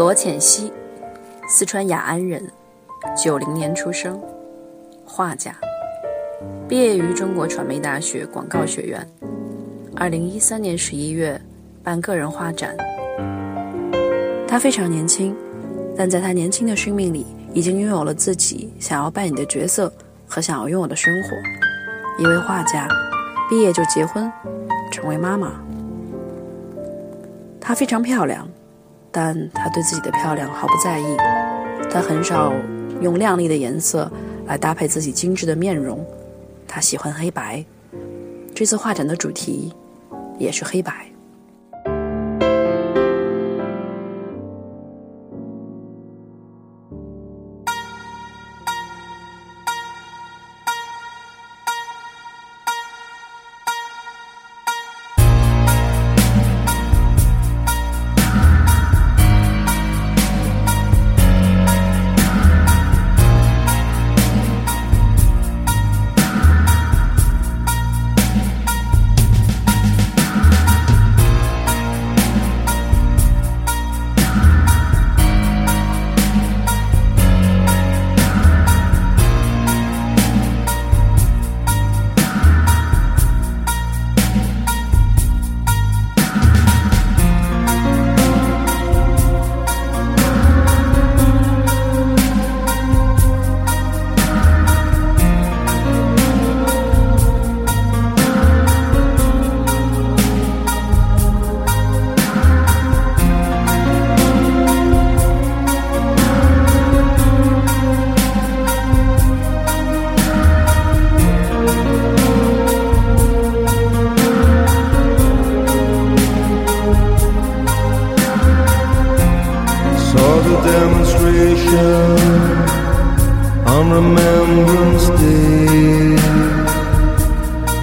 罗浅溪，四川雅安人，九零年出生，画家，毕业于中国传媒大学广告学院。二零一三年十一月办个人画展。他非常年轻，但在他年轻的生命里，已经拥有了自己想要扮演的角色和想要拥有的生活。一位画家，毕业就结婚，成为妈妈。她非常漂亮，但她对自己的漂亮毫不在意。她很少用亮丽的颜色来搭配自己精致的面容。她喜欢黑白。这次画展的主题也是黑白。Remembrance Day.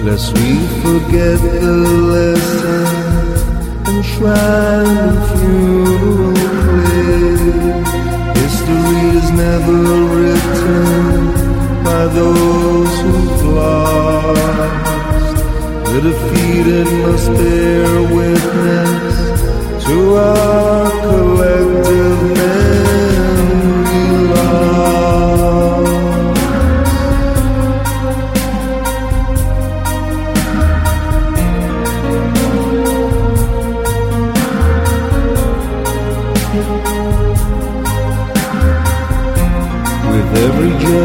Lest we forget the lesson enshrined in funeral clay. History is never written by those who've lost. The defeated must bear witness to our collective.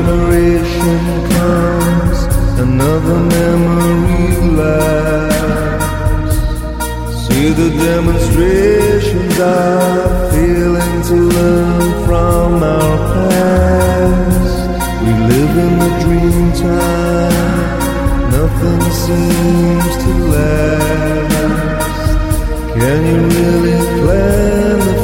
generation comes, another memory lasts. See the demonstrations are failing to learn from our past. We live in the dream time, nothing seems to last. Can you really plan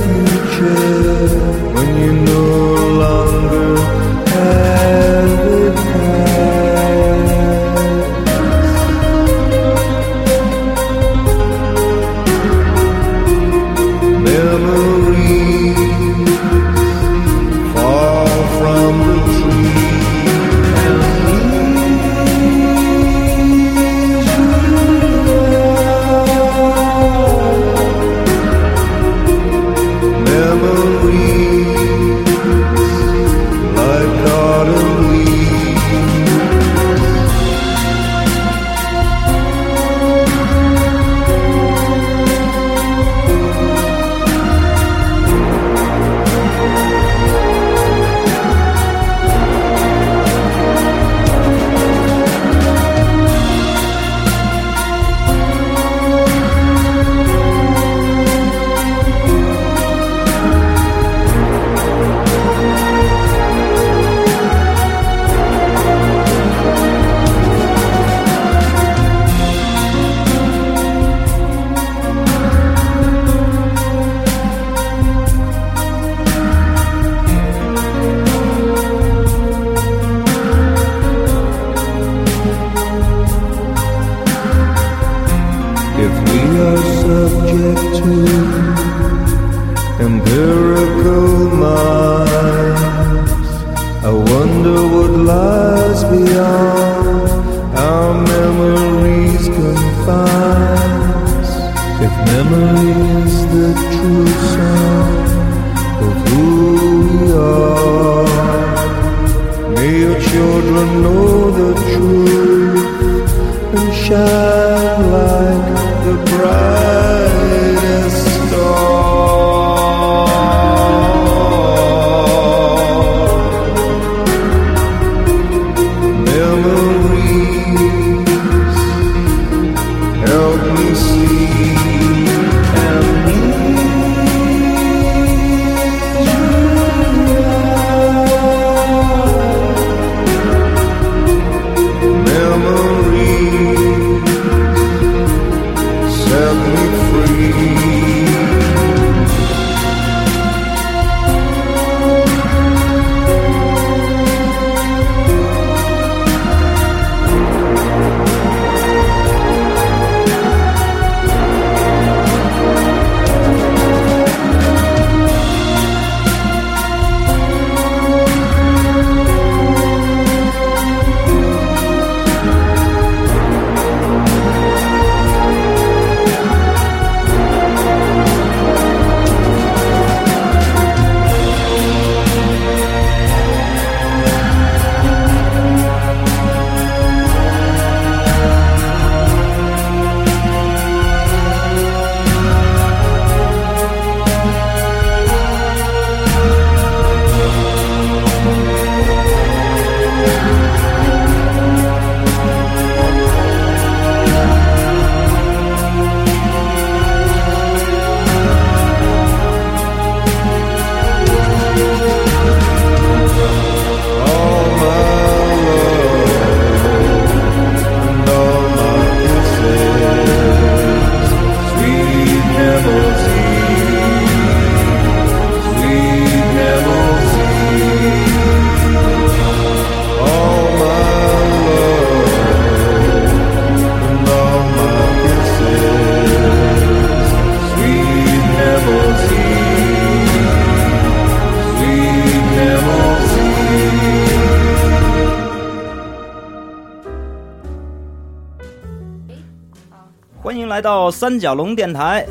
到三角龙电台，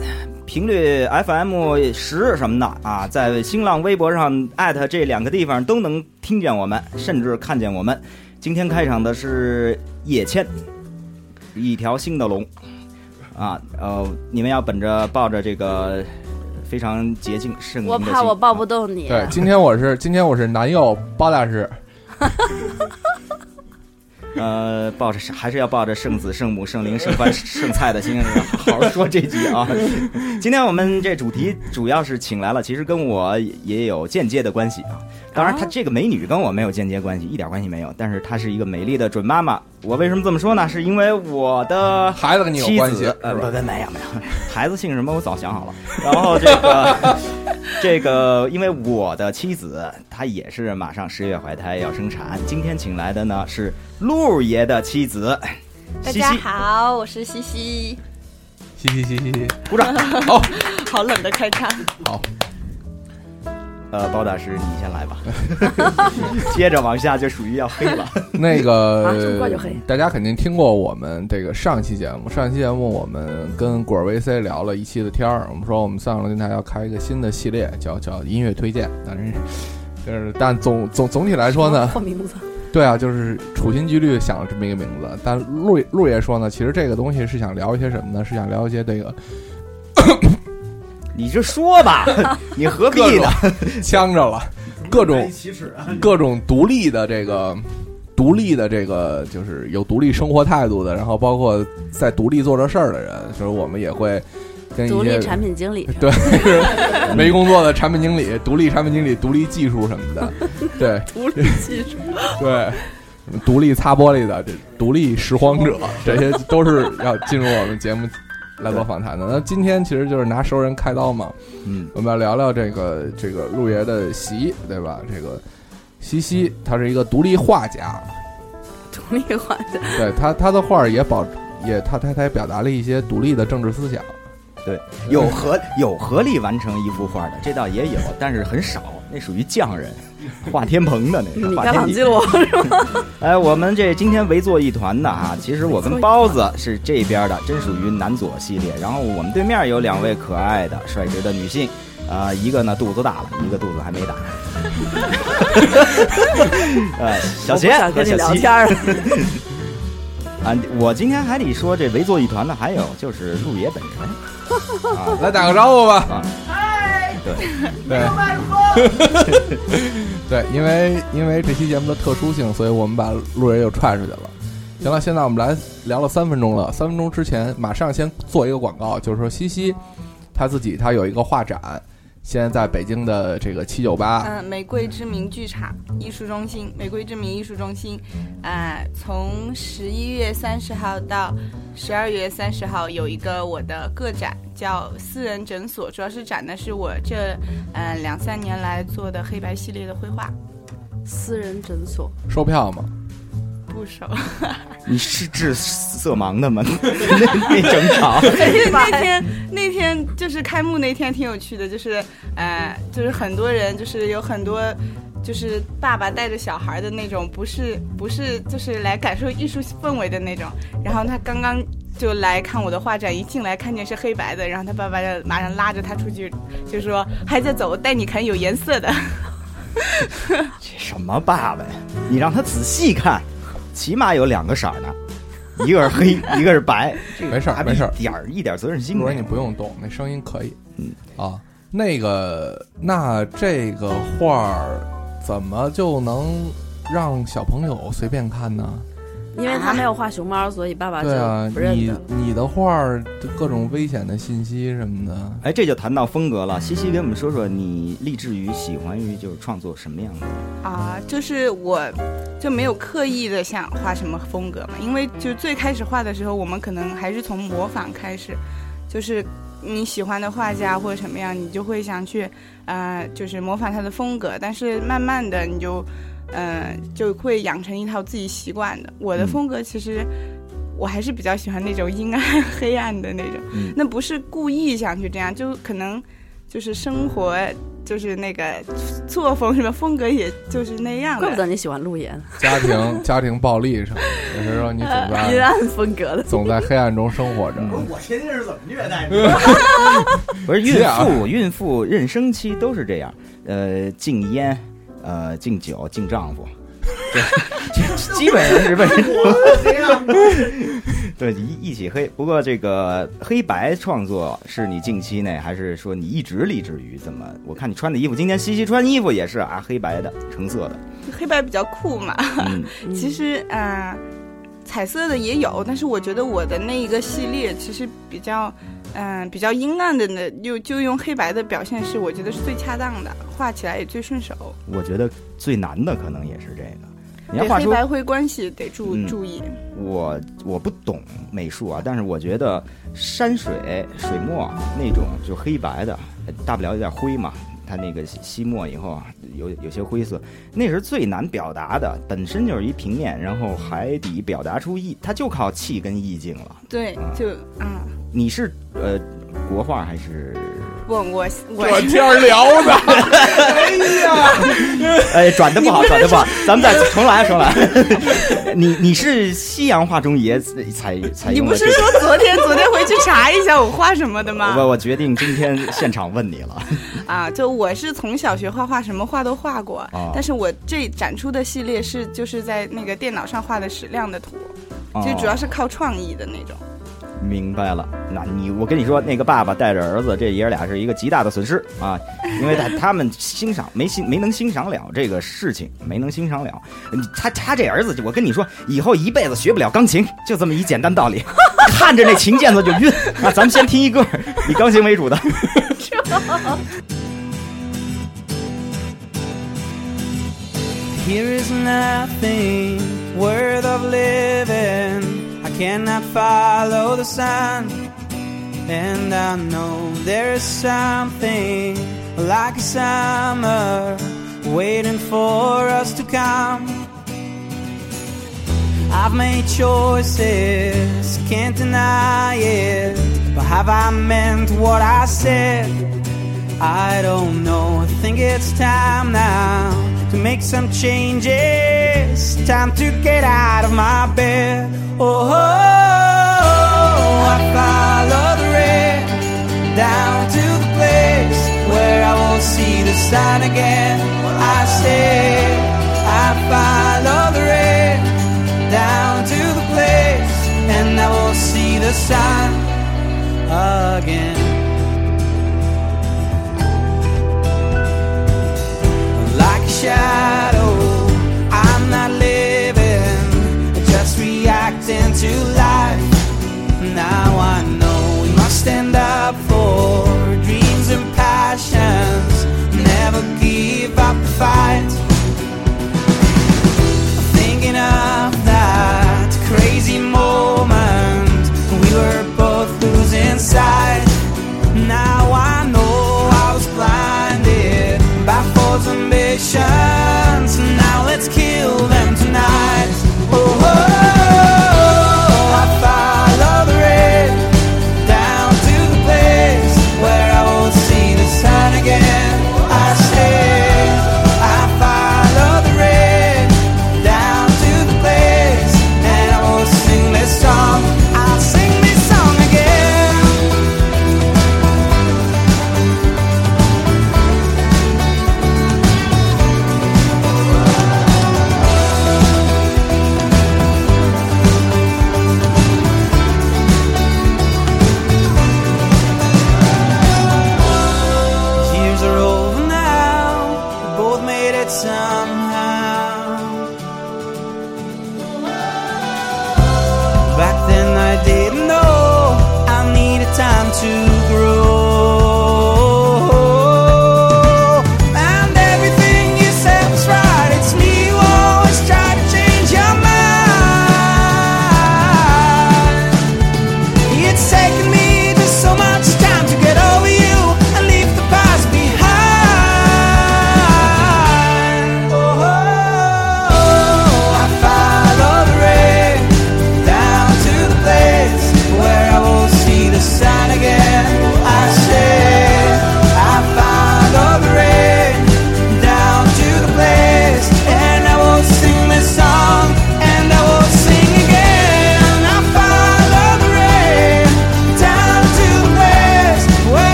频率 FM 十什么的啊，在新浪微博上艾特这两个地方都能听见我们，甚至看见我们。今天开场的是叶谦，一条新的龙啊，呃，你们要本着抱着这个非常洁净圣明我怕我抱不动你。对，今天我是今天我是男友包大师，呃，抱着还是要抱着圣子、圣母、圣灵、圣饭、圣菜的心，好好说这句啊。今天我们这主题主要是请来了，其实跟我也有间接的关系啊。当然，她这个美女跟我没有间接关系，一点关系没有。但是她是一个美丽的准妈妈。我为什么这么说呢？是因为我的孩子跟你有关系，呃，不不，没有没有，孩子姓什么我早想好了。然后这个 这个，因为我的妻子她也是马上十月怀胎要生产，今天请来的呢是陆爷的妻子，大家西西，好，我是西西。嘻嘻嘻嘻嘻，鼓掌。好，好冷的开场，好，呃，包大师你先来吧，接着往下就属于要黑了。那个就黑大家肯定听过我们这个上期节目，上期节目我们跟果儿 VC 聊了一期的天儿，我们说我们三角龙电台要开一个新的系列，叫叫音乐推荐，但是。就是，但总总总体来说呢，换名字，对啊，就是处心积虑想了这么一个名字。但陆陆爷说呢，其实这个东西是想聊一些什么呢？是想聊一些这个你就说吧，你何必呢？呛着了，各种！各种独立的这个独立的这个就是有独立生活态度的，然后包括在独立做这事儿的人，所以我们也会跟一些独立产品经理。对没工作的产品经理、独立产品经理、独立技术什么的，对独立技术，对。独立擦玻璃的，这独立拾荒者，这些都是要进入我们节目来做访谈的。那今天其实就是拿熟人开刀嘛，嗯，我们要聊聊这个这个陆爷的习，对吧？这个西西，他是一个独立画家，独立画家。对他他的画儿也保也他他他也表达了一些独立的政治思想。对，有合有合力完成一幅画的，这倒也有，但是很少。那属于匠人，画天棚的那个。米开画天地朗基罗哎，我们这今天围坐一团的啊，其实我跟包子是这边的，真属于男左系列。然后我们对面有两位可爱的、率直的女性，啊、一个呢肚子大了，一个肚子还没大。呃，小我不贤和小西聊天。啊，我今天还得说这围坐一团的，还有就是陆爷本人啊来打个招呼吧。啊，对，对，对，因为因为这期节目的特殊性，所以我们把路人又踹出去了。行了，现在我们来聊了三分钟了。三分钟之前，马上先做一个广告，就是说西西他自己他有一个画展，现在在北京的这个七九八，嗯，玫瑰之名剧场艺术中心，玫瑰之名艺术中心，啊、从十一月三十号到十二月三十号有一个我的个展，叫私人诊所，主要是展的是我这呃两三年来做的黑白系列的绘画，私人诊所，售票吗？不熟。你是治色盲的吗？那那整场 那天那天就是开幕那天挺有趣的，就是呃，就是很多人，就是有很多。就是爸爸带着小孩的那种，不是不是，就是来感受艺术氛围的那种。然后他刚刚就来看我的画展，一进来看见是黑白的，然后他爸爸就马上拉着他出去，就说：“还在走，带你看有颜色的。这什么爸爸呀？你让他仔细看，起码有两个色儿呢，一个是黑，一个是白。这个没事儿没事儿点儿一点责任心我说你。不用动，那声音可以。嗯啊，那个那这个画儿怎么就能让小朋友随便看呢？因为他没有画熊猫，所以爸爸就不认得。你的画就各种危险的信息什么的，哎，这就谈到风格了。西西给我们说说，你立志于喜欢于就是创作什么样的？”啊，就是我就没有刻意的想画什么风格嘛，因为就最开始画的时候，我们可能还是从模仿开始，就是你喜欢的画家或者什么样，你就会想去，呃，就是模仿他的风格，但是慢慢的你就，呃，就会养成一套自己习惯的。我的嗯风格其实。我还是比较喜欢那种阴暗、黑暗的那种，嗯那不是故意想去这样，就可能就是生活，就是那个作风什么风格，也就是那样的。怪不得你喜欢陆岩，家庭家庭暴力什么，也是说你总 在阴暗风格的。总在黑暗中生活着。我天天是怎么虐待你？不是 孕妇，孕妇妊娠期都是这样，呃，禁烟，呃，敬酒，敬丈夫，这 这基本上是为 对一一起黑。不过这个黑白创作是你近期内，还是说你一直立志于怎么？我看你穿的衣服，今天西西穿衣服也是啊，黑白的，橙色的，黑白比较酷嘛。嗯，其实呃，彩色的也有，但是我觉得我的那一个系列其实比较，嗯、比较阴暗的呢，就就用黑白的表现是我觉得是最恰当的，画起来也最顺手。我觉得最难的可能也是这个。你要画出黑白灰关系得注、嗯注意。我我不懂美术啊，但是我觉得山水水墨那种就黑白的，大不了有点灰嘛。它那个吸吸墨以后啊，有有些灰色，那是最难表达的。本身就是一平面，然后还得表达出意，它就靠气跟意境了。对，就啊、你是呃国画还是？我我我这天儿聊的，哎呀，哎，转的不好，转的不好，咱们再重来，重来。你你是西洋画中也才才你不是说昨天昨天回去查一下我画什么的吗？我我决定今天现场问你了。啊，就我是从小学画画，什么画都画过，哦但是我这展出的系列是就是在那个电脑上画的矢量的图，哦就主要是靠创意的那种。明白了，那你我跟你说，那个爸爸带着儿子，这爷儿俩是一个极大的损失啊，因为他他们欣赏没欣没能欣赏了这个事情，没能欣赏了。他他这儿子，我跟你说，以后一辈子学不了钢琴，就这么一简单道理。看着那琴键子就晕啊！咱们先听一歌，以钢琴为主的。Here is nothing worth of living. I cannot follow the sun. And I know there is something like a summer waiting for us to come. I've made choices, can't deny it. But have I meant what I said? I don't know. I think it's time now to make some changes. Time to get out of my bed. Oh, I follow the red down to the place where I will see the sun again. I say, I follow the red down to the place, and I will see the sun again.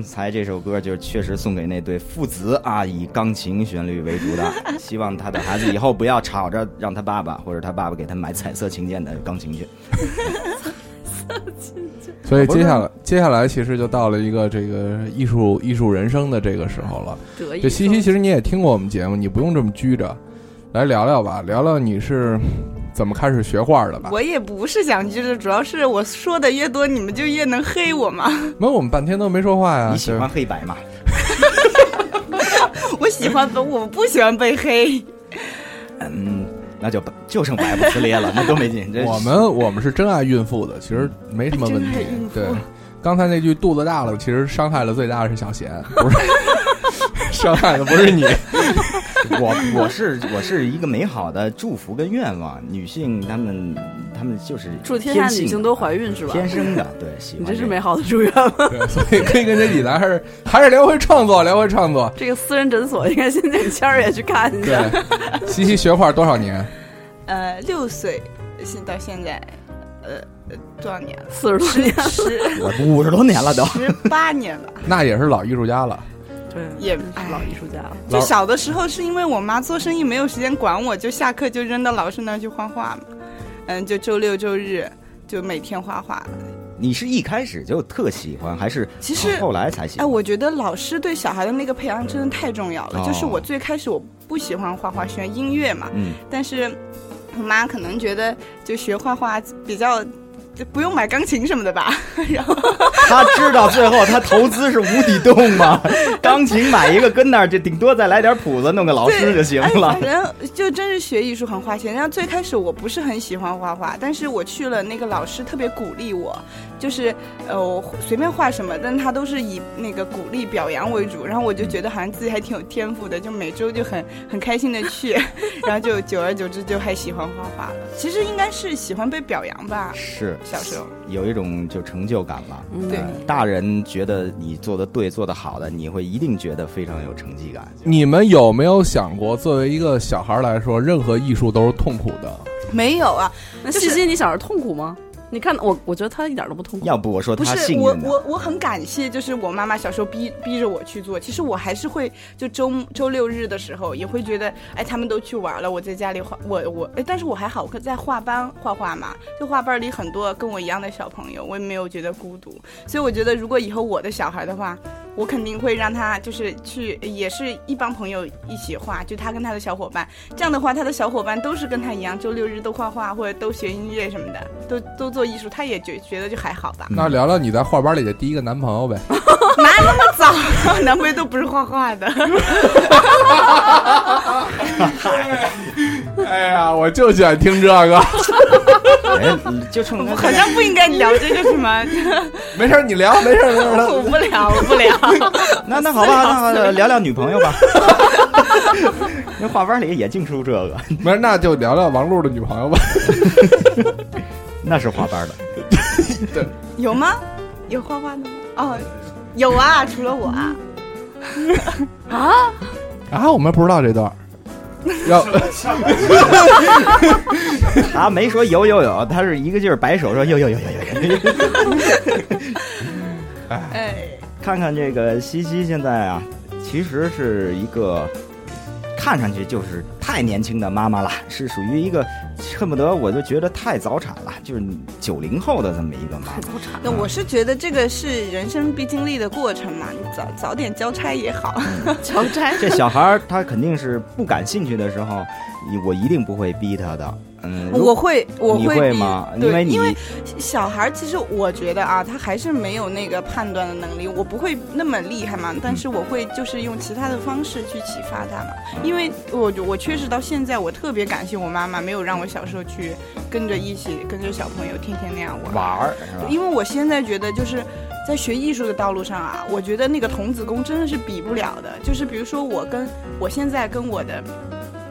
刚才这首歌就确实送给那对父子啊，以钢琴旋律为主的，希望他的孩子以后不要吵着让他爸爸或者他爸爸给他买彩色琴键的钢琴去。所以接下来接下来其实就到了一个这个艺术艺术人生的这个时候了。得意这西西，其实你也听过我们节目，你不用这么拘着，来聊聊吧，聊聊你是怎么开始学画的吧。我也不是想就是，主要是我说的越多，你们就越能黑我嘛。没有，我们半天都没说话呀。你喜欢黑白吗？我喜欢，我不喜欢被黑。嗯，那就就剩白不呲咧了，那多没劲。我们我们是真爱孕妇的，其实没什么问题对，刚才那句肚子大了，其实伤害的最大的是小贤，不是 伤害的不是你。我我是我是一个美好的祝福跟愿望，女性她们她们就是祝天下女性都怀孕是吧？天生的，对，喜欢这个你这是美好的祝愿吗？对，所以可以跟这李楠还是还是聊回创作，聊回创作。这个私人诊所应该先请谦儿也去看一下。对，西西学画多少年？呃，六岁，现到现在，呃，呃多少年了？四十多年了，五十多年了都。十八年了。那也是老艺术家了。对，也是老艺术家了。就小的时候是因为我妈做生意没有时间管我，就下课就扔到老师那儿去画画嘛。嗯，就周六周日就每天画画。你是一开始就特喜欢，还是其实后来才喜哎，欢？我觉得老师对小孩的那个培养真的太重要了。哦就是我最开始我不喜欢画画，喜欢音乐嘛。嗯，但是我妈可能觉得就学画画比较就不用买钢琴什么的吧？然后 他知道最后他投资是无底洞吗？钢琴买一个跟那儿，就顶多再来点谱子，弄个老师就行哎了反。正就真是学艺术很花钱。然后最开始我不是很喜欢画画，但是我去了那个老师特别鼓励我，就是呃我随便画什么，但他都是以那个鼓励表扬为主。然后我就觉得好像自己还挺有天赋的，就每周就很很开心的去，然后就久而久之就还喜欢画画了。其实应该是喜欢被表扬吧，是小时候。有一种就成就感了。对呃大人觉得你做的对、做的好的，你会一定觉得非常有成绩感。你们有没有想过，作为一个小孩来说，任何艺术都是痛苦的？没有啊，那就是西西，你小时候痛苦吗？你看我，我觉得他一点都不痛苦。要不我说他不是我我我很感谢，就是我妈妈小时候逼逼着我去做。其实我还是会，就周周六日的时候也会觉得，哎，他们都去玩了，我在家里画，我我，哎，但是我还好，我在画班画画嘛，就画班里很多跟我一样的小朋友，我也没有觉得孤独。所以我觉得，如果以后我的小孩的话，我肯定会让他就是去，也是一帮朋友一起画，就他跟他的小伙伴。这样的话，他的小伙伴都是跟他一样，周六日都画画或者都学音乐什么的，都都做艺术，他也觉觉得就还好吧。那聊聊你在画班里的第一个男朋友呗。哪有那么早？男朋友都不是画画的。哎呀，我就喜欢听这个。哎，就冲他好像不应该聊这个是吗？没事，你聊，没事，没事。我不聊，我不聊。那那好吧，那好聊聊女朋友吧。那画班里也净出这个，没事，那就聊聊王璐的女朋友吧。那是画班的。有吗？有画画的吗？哦，有啊，除了我啊。啊啊，我们不知道这段儿。要他 没说有有有，他是一个劲儿摆手说有有有有有有。哎，看看这个西西现在啊，其实是一个看上去就是太年轻的妈妈了，是属于一个恨不得我就觉得太早产了，就是九零后的这么一个妈妈。那我是觉得这个是人生必经历的过程嘛，你早早点交差也好。交差这小孩儿他肯定是不感兴趣的时候，我一定不会逼他的。嗯，我会，我会比会吗？因为对，你因为小孩儿其实我觉得啊，他还是没有那个判断的能力。我不会那么厉害嘛，但是我会就是用其他的方式去启发他嘛。因为我我确实到现在，我特别感谢我妈妈没有让我小时候去跟着一起跟着小朋友天天那样玩。玩儿？因为我现在觉得就是。在学艺术的道路上啊，我觉得那个童子功真的是比不了的。就是比如说，我跟我现在跟我的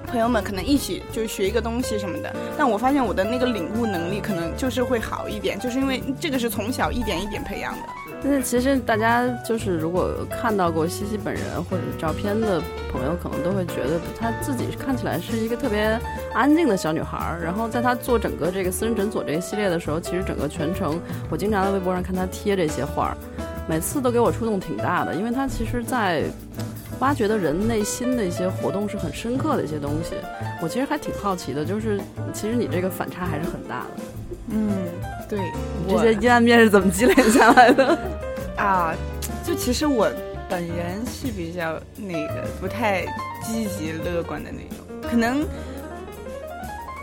朋友们可能一起就学一个东西什么的，但我发现我的那个领悟能力可能就是会好一点，就是因为这个是从小一点一点培养的。但是其实大家就是如果看到过西西本人或者照片的朋友，可能都会觉得她自己看起来是一个特别安静的小女孩儿。然后在她做整个这个私人诊所这个系列的时候，其实整个全程我经常在微博上看她贴这些画儿，每次都给我触动挺大的，因为她其实在挖掘的人内心的一些活动是很深刻的一些东西。我其实还挺好奇的，就是其实你这个反差还是很大的。嗯，对，这些阴暗面是怎么积累下来的？啊，就其实我本人是比较那个不太积极乐观的那种，可能，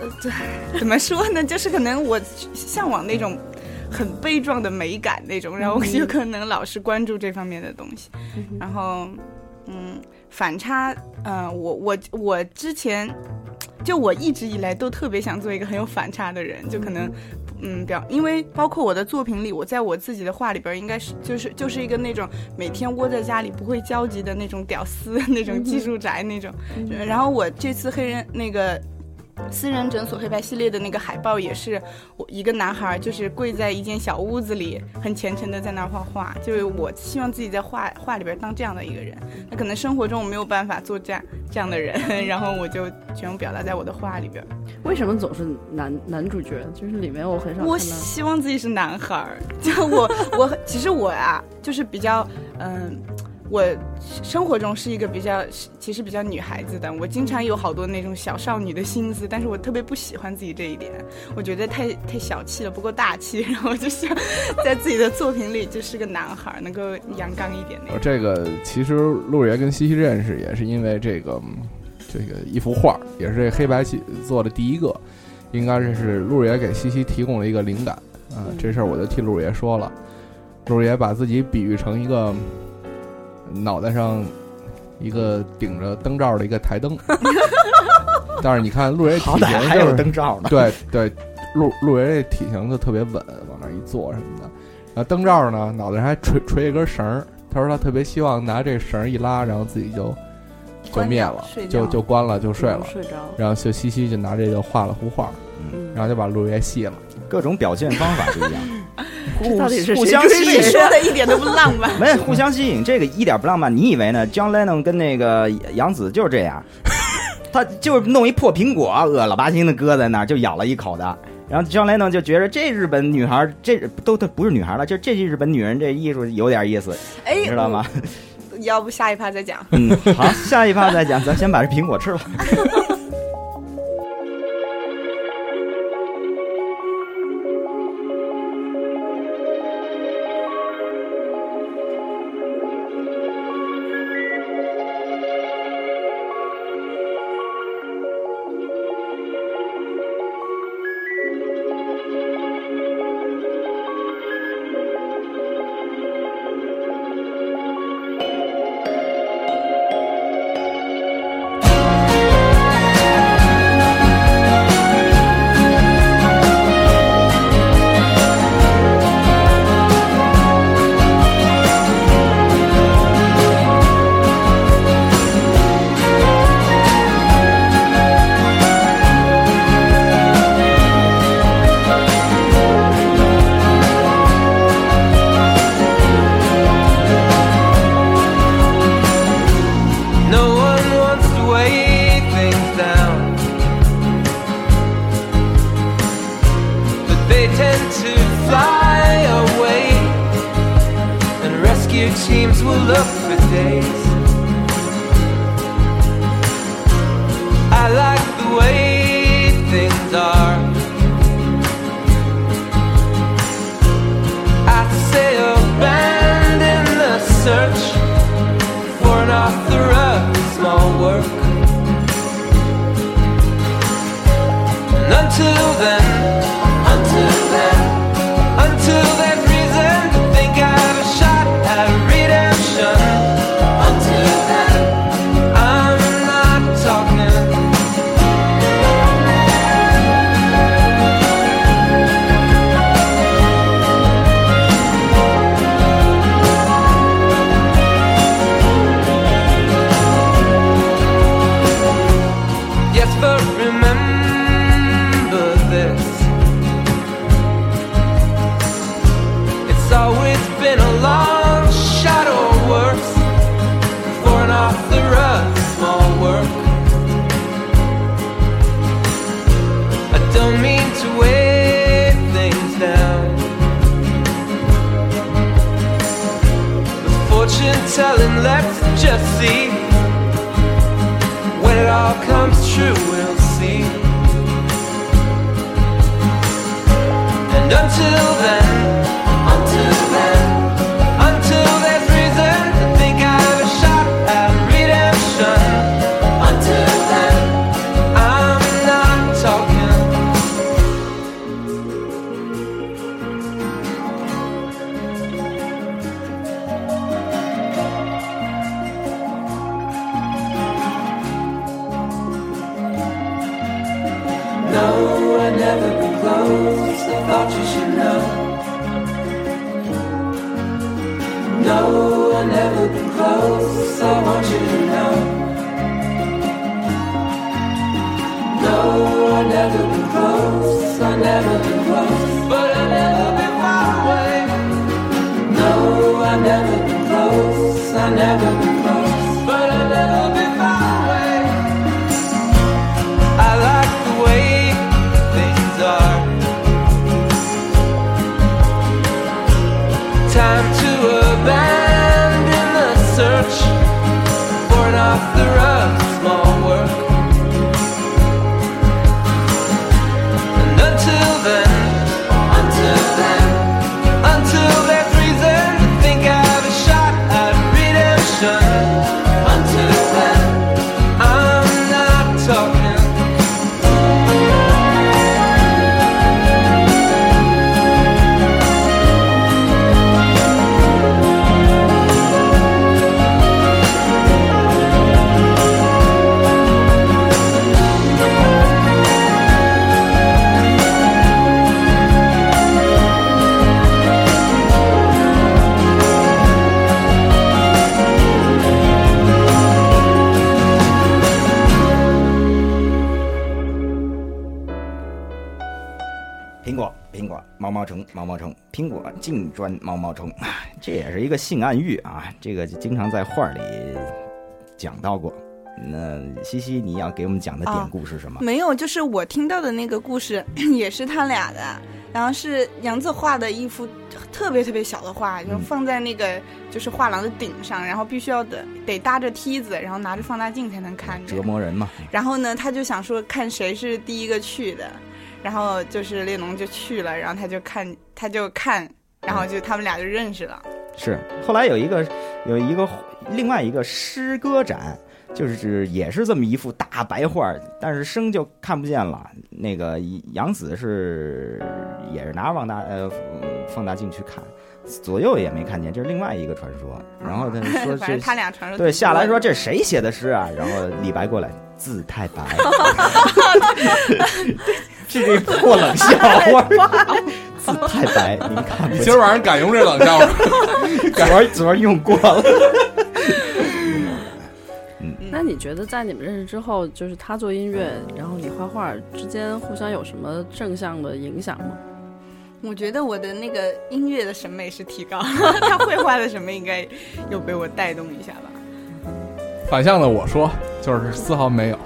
呃，对，怎么说呢？就是可能我向往那种很悲壮的美感那种，然后我就可能老是关注这方面的东西，然后，嗯，反差，嗯、我我我之前。就我一直以来都特别想做一个很有反差的人，就可能，嗯，表，因为包括我的作品里，我在我自己的画里边，应该是就是就是一个那种每天窝在家里不会交集的那种屌丝，那种技术宅那种。然后我这次黑人那个。私人诊所黑白系列的那个海报也是我一个男孩，就是跪在一间小屋子里，很虔诚的在那儿画画。就是我希望自己在画画里边当这样的一个人。那可能生活中我没有办法做这样这样的人，然后我就全部表达在我的画里边。为什么总是男男主角？就是里面我很少我。希望自己是男孩儿，就我我其实我啊，就是比较嗯。我生活中是一个比较，其实比较女孩子的。我经常有好多那种小少女的心思，但是我特别不喜欢自己这一点。我觉得太太小气了，不够大气。然后我就想在自己的作品里就是个男孩儿，能够阳刚一点那种。这个其实陆爷跟西西认识也是因为这个嗯这个一幅画，也是这黑白系做的第一个，应该是是陆爷给西西提供了一个灵感，啊，这事儿我就替陆爷说了，陆爷把自己比喻成一个脑袋上一个顶着灯罩的一个台灯，但是你看陆爷体好歹型还有就是灯罩呢。对对，陆陆爷这体型就特别稳，往那儿一坐什么的。然后灯罩呢，脑袋上还垂垂一根绳儿。他说他特别希望拿这绳儿一拉，然后自己就就灭了就就关了，就睡了。睡着。然后就西西就拿这个画了幅画，嗯然后就把陆爷戏了。各种表现方法不一样，这到底是互相吸引说的一点都不浪漫。没互相吸引，这个一点不浪漫。你以为呢？John Lennon 跟那个杨紫就是这样，他就是弄一破苹果，恶了吧唧的搁在那儿，就咬了一口的。然后 John Lennon 就觉得这日本女孩，这都都不是女孩了，就这日本女人这艺术有点意思，哎，你知道吗？我？要不下一趴再讲。嗯，好，下一趴再讲，咱先把这苹果吃了。days. I like the way things are. I say abandon the search for an author of small work. And until then, telling, let's just see. When it all comes true, we'll see. And until then, Eu I want you 虫，毛毛虫，苹果净钻毛毛虫，这也是一个性暗喻啊，这个经常在画里讲到过。那西西，你要给我们讲的典故是什么？没有，就是我听到的那个故事 也是他俩的，然后是杨子画的一幅特别特别小的画，就嗯放在那个就是画廊的顶上，然后必须要得得搭着梯子，然后拿着放大镜才能看见折。磨人嘛，然后呢，他就想说看谁是第一个去的，然后就是列侬就去了，然后他就看他就看，然后就他们俩就认识了。是。后来有一个有一个另外一个诗歌展，就是也是这么一幅大白画，但是生就看不见了。那个杨子是也是拿着放大呃放大镜去看，左右也没看见，这是另外一个传说。然后他说 反这他俩传说对下来说这谁写的诗啊？然后李白过来字太白，这破冷笑话，字 太白，您看不你今儿晚上敢用这冷笑话？昨儿昨儿用过了。那你觉得在你们认识之后，就是他做音乐，然后你画画之间互相有什么正向的影响吗？我觉得我的那个音乐的审美是提高，他绘画的审美应该又被我带动一下吧？反向的我说，就是丝毫没有。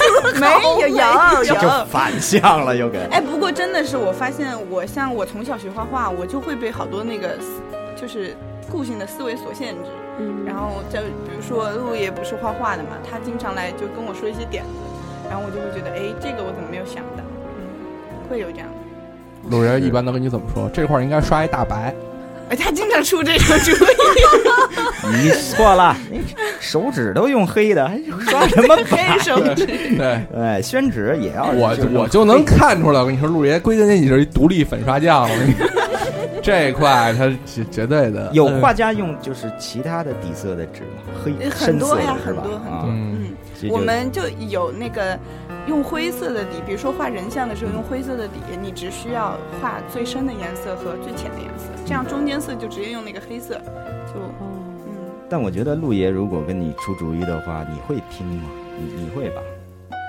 没有有 就。反向了，又给哎，不过真的是我发现，我像我从小学画画，我就会被好多那个思就是固性的思维所限制。嗯然后就比如说陆爷不是画画的嘛，他经常来就跟我说一些点子，然后我就会觉得，哎，这个我怎么没有想到？嗯，会有这样。路人一般都跟你怎么说？这块儿应该刷一大白。哎，他经常出这种主意，你错了，你手指都用黑的，还刷什么白？黑手指。对，哎，宣纸也要我我就能看出来。我跟你说，陆爷归根结底是一独立粉刷匠。我跟你说，这一块他绝绝对的有嗯画家用就是其他的底色的纸吗？黑很深色多呀很多很多，嗯我们就有那个用灰色的底，比如说画人像的时候用灰色的底，你只需要画最深的颜色和最浅的颜色，这样中间色就直接用那个黑色，就哦，嗯，但我觉得陆爷如果跟你出主意的话，你会听吗？你你会吧？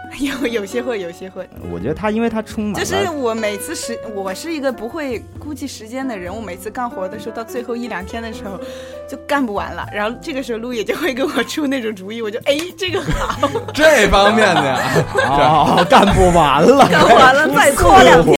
有有些会，有些会。我觉得他因为他充满就是我每次时，我是一个不会估计时间的人。我每次干活的时候，到最后一两天的时候，就干不完了。然后这个时候，路野就会给我出那种主意，我就哎，这个好，这方面的呀。哦，干不完了，干完了 再拖两天。